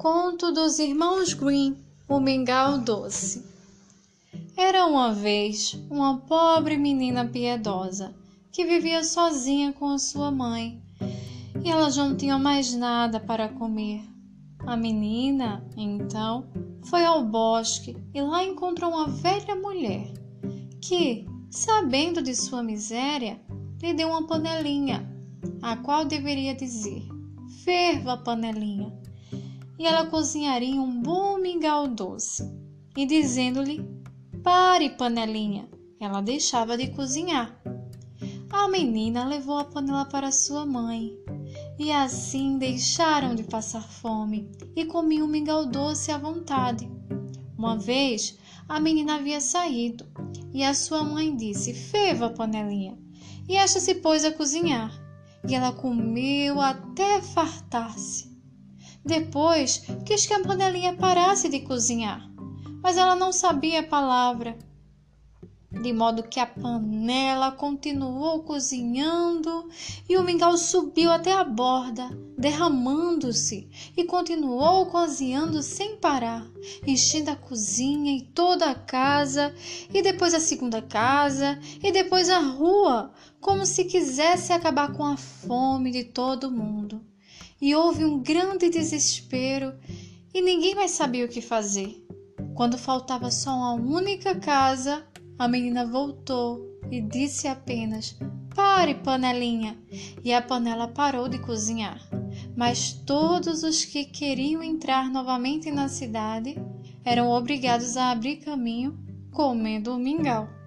Conto dos Irmãos Green, o Mingau Doce. Era uma vez uma pobre menina piedosa que vivia sozinha com a sua mãe e ela já não tinha mais nada para comer. A menina, então, foi ao bosque e lá encontrou uma velha mulher que, sabendo de sua miséria, lhe deu uma panelinha, a qual deveria dizer: Ferva, panelinha e ela cozinharia um bom mingau doce. E dizendo-lhe: Pare, panelinha, ela deixava de cozinhar. A menina levou a panela para sua mãe, e assim deixaram de passar fome e comiam um mingau doce à vontade. Uma vez a menina havia saído e a sua mãe disse: Ferva, panelinha. E esta se pôs a cozinhar, e ela comeu até fartar-se. Depois quis que a panelinha parasse de cozinhar, mas ela não sabia a palavra. De modo que a panela continuou cozinhando e o mingau subiu até a borda, derramando-se, e continuou cozinhando sem parar, enchendo a cozinha e toda a casa, e depois a segunda casa, e depois a rua, como se quisesse acabar com a fome de todo mundo e houve um grande desespero e ninguém mais sabia o que fazer. Quando faltava só uma única casa, a menina voltou e disse apenas: Pare, panelinha! E a panela parou de cozinhar. Mas todos os que queriam entrar novamente na cidade eram obrigados a abrir caminho comendo o mingau.